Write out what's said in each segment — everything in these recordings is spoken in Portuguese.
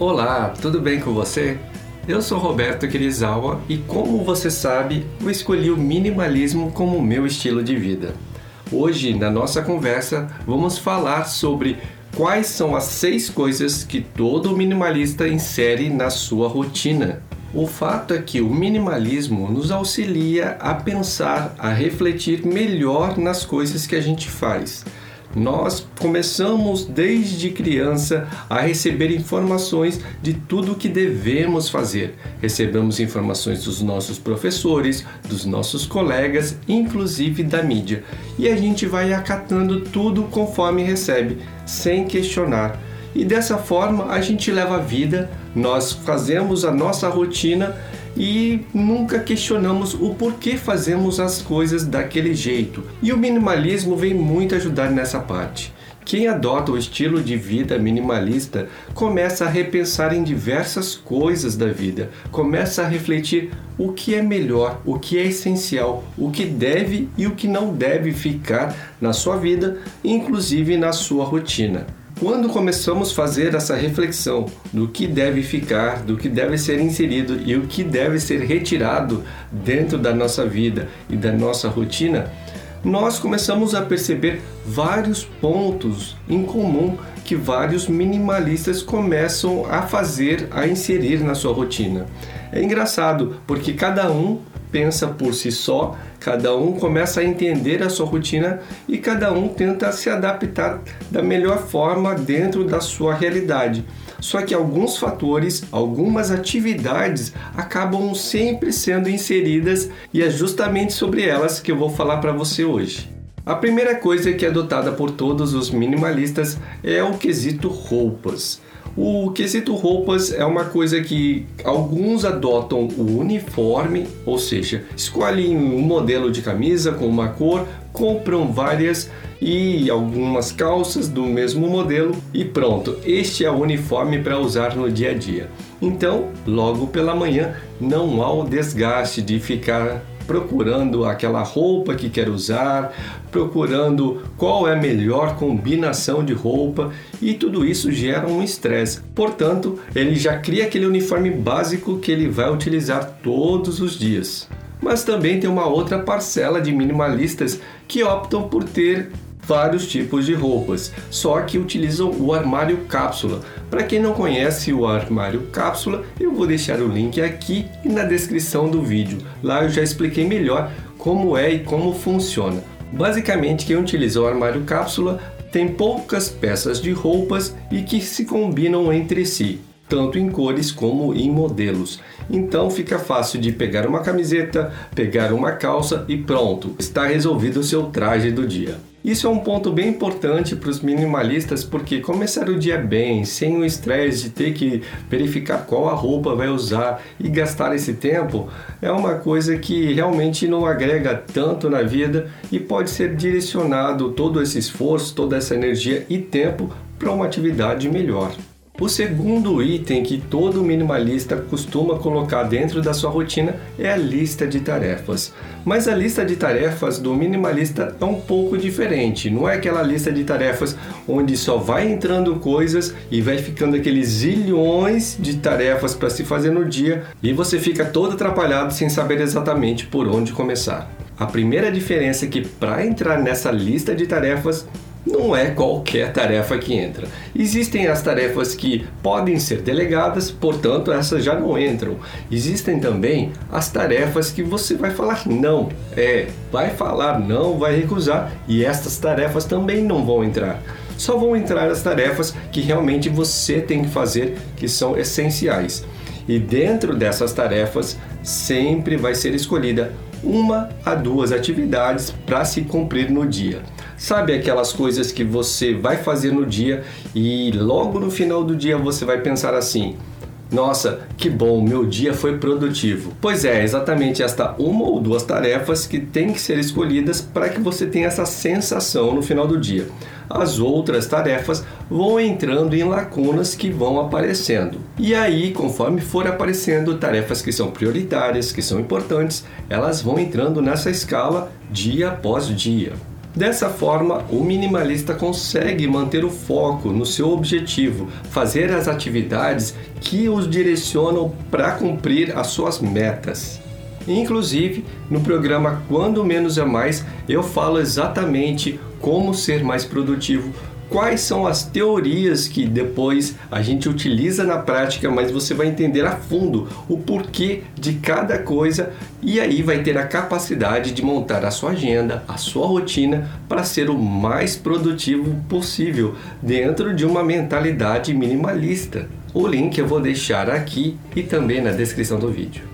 Olá, tudo bem com você? Eu sou Roberto Kirizawa e, como você sabe, eu escolhi o minimalismo como meu estilo de vida. Hoje, na nossa conversa, vamos falar sobre quais são as seis coisas que todo minimalista insere na sua rotina. O fato é que o minimalismo nos auxilia a pensar, a refletir melhor nas coisas que a gente faz nós começamos desde criança a receber informações de tudo o que devemos fazer. Recebemos informações dos nossos professores, dos nossos colegas, inclusive da mídia. E a gente vai acatando tudo conforme recebe, sem questionar. E dessa forma a gente leva a vida, nós fazemos a nossa rotina e nunca questionamos o porquê fazemos as coisas daquele jeito. E o minimalismo vem muito ajudar nessa parte. Quem adota o estilo de vida minimalista começa a repensar em diversas coisas da vida, começa a refletir o que é melhor, o que é essencial, o que deve e o que não deve ficar na sua vida, inclusive na sua rotina. Quando começamos a fazer essa reflexão do que deve ficar, do que deve ser inserido e o que deve ser retirado dentro da nossa vida e da nossa rotina, nós começamos a perceber vários pontos em comum que vários minimalistas começam a fazer, a inserir na sua rotina. É engraçado porque cada um pensa por si só, cada um começa a entender a sua rotina e cada um tenta se adaptar da melhor forma dentro da sua realidade. Só que alguns fatores, algumas atividades acabam sempre sendo inseridas e é justamente sobre elas que eu vou falar para você hoje. A primeira coisa que é adotada por todos os minimalistas é o quesito roupas. O quesito roupas é uma coisa que alguns adotam o uniforme, ou seja, escolhem um modelo de camisa com uma cor, compram várias e algumas calças do mesmo modelo e pronto, este é o uniforme para usar no dia a dia. Então, logo pela manhã, não há o desgaste de ficar procurando aquela roupa que quer usar, procurando qual é a melhor combinação de roupa e tudo isso gera um estresse. Portanto, ele já cria aquele uniforme básico que ele vai utilizar todos os dias. Mas também tem uma outra parcela de minimalistas que optam por ter vários tipos de roupas, só que utilizam o armário cápsula. Para quem não conhece o armário cápsula, eu vou deixar o link aqui e na descrição do vídeo. Lá eu já expliquei melhor como é e como funciona. Basicamente, quem utiliza o armário cápsula tem poucas peças de roupas e que se combinam entre si tanto em cores como em modelos. Então fica fácil de pegar uma camiseta, pegar uma calça e pronto, está resolvido o seu traje do dia. Isso é um ponto bem importante para os minimalistas porque começar o dia bem, sem o estresse de ter que verificar qual a roupa vai usar e gastar esse tempo, é uma coisa que realmente não agrega tanto na vida e pode ser direcionado todo esse esforço, toda essa energia e tempo para uma atividade melhor. O segundo item que todo minimalista costuma colocar dentro da sua rotina é a lista de tarefas. Mas a lista de tarefas do minimalista é um pouco diferente. Não é aquela lista de tarefas onde só vai entrando coisas e vai ficando aqueles zilhões de tarefas para se fazer no dia e você fica todo atrapalhado sem saber exatamente por onde começar. A primeira diferença é que para entrar nessa lista de tarefas não é qualquer tarefa que entra. Existem as tarefas que podem ser delegadas, portanto, essas já não entram. Existem também as tarefas que você vai falar não. É, vai falar não, vai recusar, e estas tarefas também não vão entrar. Só vão entrar as tarefas que realmente você tem que fazer, que são essenciais. E dentro dessas tarefas, sempre vai ser escolhida uma a duas atividades para se cumprir no dia. Sabe aquelas coisas que você vai fazer no dia e logo no final do dia você vai pensar assim: nossa, que bom, meu dia foi produtivo. Pois é, exatamente esta uma ou duas tarefas que tem que ser escolhidas para que você tenha essa sensação no final do dia. As outras tarefas vão entrando em lacunas que vão aparecendo. E aí, conforme for aparecendo tarefas que são prioritárias, que são importantes, elas vão entrando nessa escala dia após dia. Dessa forma, o minimalista consegue manter o foco no seu objetivo, fazer as atividades que os direcionam para cumprir as suas metas. Inclusive, no programa Quando Menos é Mais, eu falo exatamente como ser mais produtivo, quais são as teorias que depois a gente utiliza na prática, mas você vai entender a fundo o porquê de cada coisa e aí vai ter a capacidade de montar a sua agenda, a sua rotina para ser o mais produtivo possível dentro de uma mentalidade minimalista. O link eu vou deixar aqui e também na descrição do vídeo.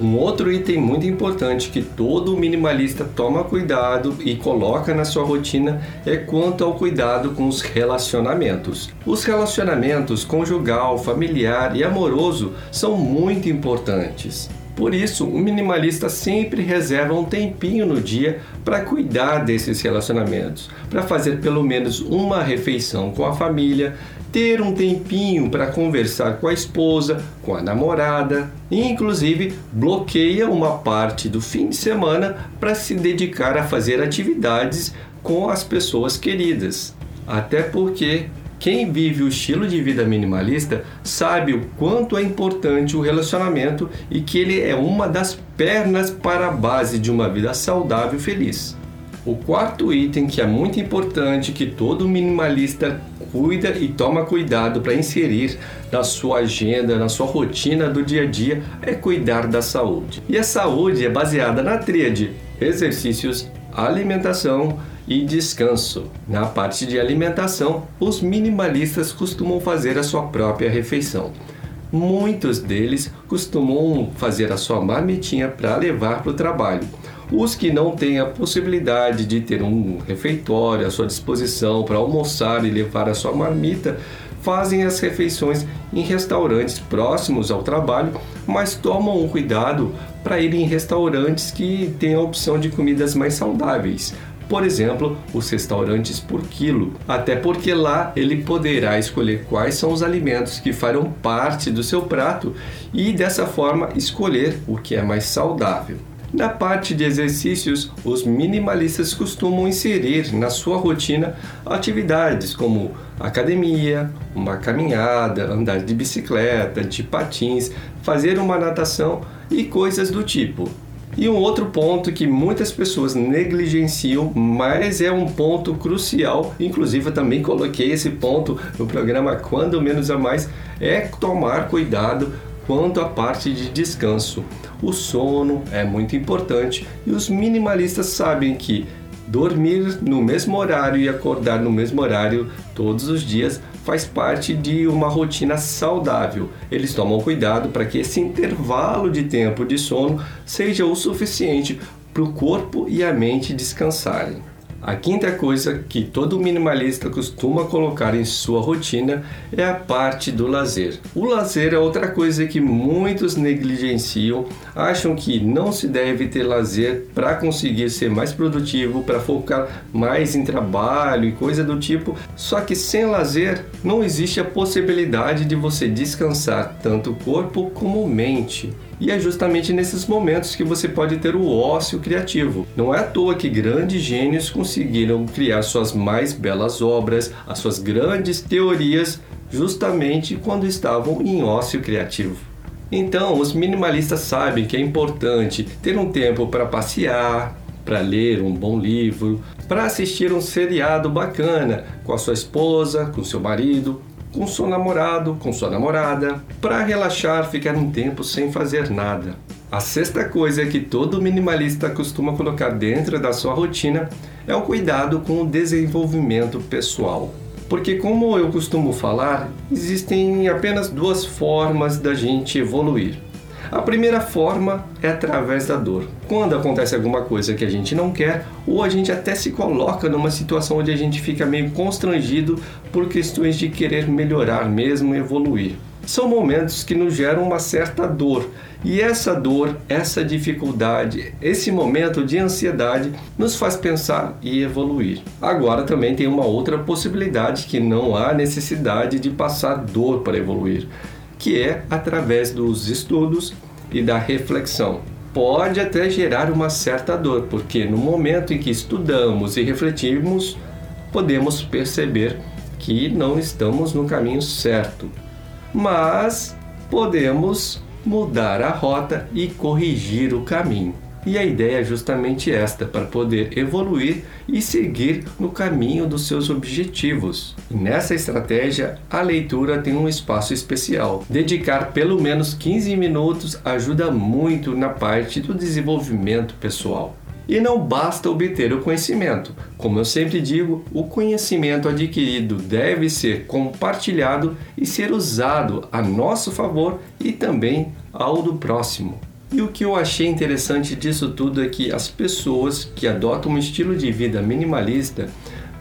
Um outro item muito importante que todo minimalista toma cuidado e coloca na sua rotina é quanto ao cuidado com os relacionamentos. Os relacionamentos conjugal, familiar e amoroso são muito importantes. Por isso, o minimalista sempre reserva um tempinho no dia para cuidar desses relacionamentos, para fazer pelo menos uma refeição com a família, ter um tempinho para conversar com a esposa, com a namorada, e inclusive bloqueia uma parte do fim de semana para se dedicar a fazer atividades com as pessoas queridas. Até porque quem vive o estilo de vida minimalista sabe o quanto é importante o relacionamento e que ele é uma das pernas para a base de uma vida saudável e feliz. O quarto item que é muito importante que todo minimalista cuida e toma cuidado para inserir na sua agenda, na sua rotina do dia a dia é cuidar da saúde. E a saúde é baseada na tríade: exercícios, alimentação e descanso. Na parte de alimentação, os minimalistas costumam fazer a sua própria refeição. Muitos deles costumam fazer a sua marmitinha para levar para o trabalho. Os que não têm a possibilidade de ter um refeitório à sua disposição para almoçar e levar a sua marmita, fazem as refeições em restaurantes próximos ao trabalho, mas tomam um cuidado para ir em restaurantes que têm a opção de comidas mais saudáveis. Por exemplo, os restaurantes por quilo, até porque lá ele poderá escolher quais são os alimentos que farão parte do seu prato e dessa forma escolher o que é mais saudável. Na parte de exercícios, os minimalistas costumam inserir na sua rotina atividades como academia, uma caminhada, andar de bicicleta, de patins, fazer uma natação e coisas do tipo. E um outro ponto que muitas pessoas negligenciam, mas é um ponto crucial, inclusive eu também coloquei esse ponto no programa Quando Menos a Mais, é tomar cuidado quanto à parte de descanso. O sono é muito importante e os minimalistas sabem que dormir no mesmo horário e acordar no mesmo horário todos os dias faz parte de uma rotina saudável. Eles tomam cuidado para que esse intervalo de tempo de sono seja o suficiente para o corpo e a mente descansarem. A quinta coisa que todo minimalista costuma colocar em sua rotina é a parte do lazer. O lazer é outra coisa que muitos negligenciam, acham que não se deve ter lazer para conseguir ser mais produtivo, para focar mais em trabalho e coisa do tipo. Só que sem lazer não existe a possibilidade de você descansar tanto corpo como mente. E é justamente nesses momentos que você pode ter o ócio criativo. Não é à toa que grandes gênios conseguiram criar suas mais belas obras, as suas grandes teorias, justamente quando estavam em ócio criativo. Então, os minimalistas sabem que é importante ter um tempo para passear, para ler um bom livro, para assistir um seriado bacana com a sua esposa, com seu marido, com seu namorado, com sua namorada, para relaxar, ficar um tempo sem fazer nada. A sexta coisa que todo minimalista costuma colocar dentro da sua rotina é o cuidado com o desenvolvimento pessoal. Porque, como eu costumo falar, existem apenas duas formas da gente evoluir a primeira forma é através da dor. Quando acontece alguma coisa que a gente não quer, ou a gente até se coloca numa situação onde a gente fica meio constrangido por questões de querer melhorar mesmo evoluir. São momentos que nos geram uma certa dor, e essa dor, essa dificuldade, esse momento de ansiedade nos faz pensar e evoluir. Agora também tem uma outra possibilidade que não há necessidade de passar dor para evoluir que é através dos estudos e da reflexão. pode até gerar uma certa dor, porque no momento em que estudamos e refletimos, podemos perceber que não estamos no caminho certo. Mas podemos mudar a rota e corrigir o caminho. E a ideia é justamente esta, para poder evoluir e seguir no caminho dos seus objetivos. Nessa estratégia, a leitura tem um espaço especial. Dedicar pelo menos 15 minutos ajuda muito na parte do desenvolvimento pessoal. E não basta obter o conhecimento. Como eu sempre digo, o conhecimento adquirido deve ser compartilhado e ser usado a nosso favor e também ao do próximo. E o que eu achei interessante disso tudo é que as pessoas que adotam um estilo de vida minimalista,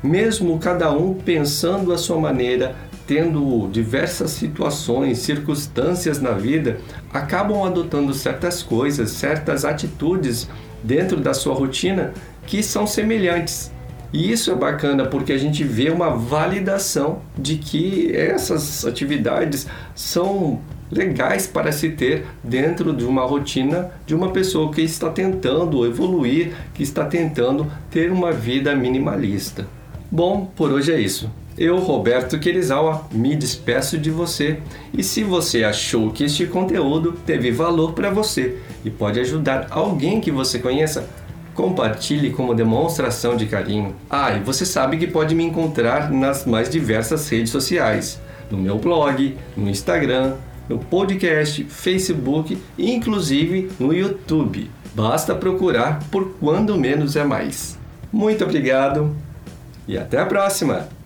mesmo cada um pensando a sua maneira, tendo diversas situações, circunstâncias na vida, acabam adotando certas coisas, certas atitudes dentro da sua rotina que são semelhantes. E isso é bacana porque a gente vê uma validação de que essas atividades são legais para se ter dentro de uma rotina de uma pessoa que está tentando evoluir, que está tentando ter uma vida minimalista. Bom, por hoje é isso. Eu, Roberto Querizawa, me despeço de você. E se você achou que este conteúdo teve valor para você e pode ajudar alguém que você conheça, compartilhe como demonstração de carinho. Ah, e você sabe que pode me encontrar nas mais diversas redes sociais, no meu blog, no Instagram, no podcast, Facebook e inclusive no YouTube. Basta procurar por Quando Menos é Mais. Muito obrigado e até a próxima!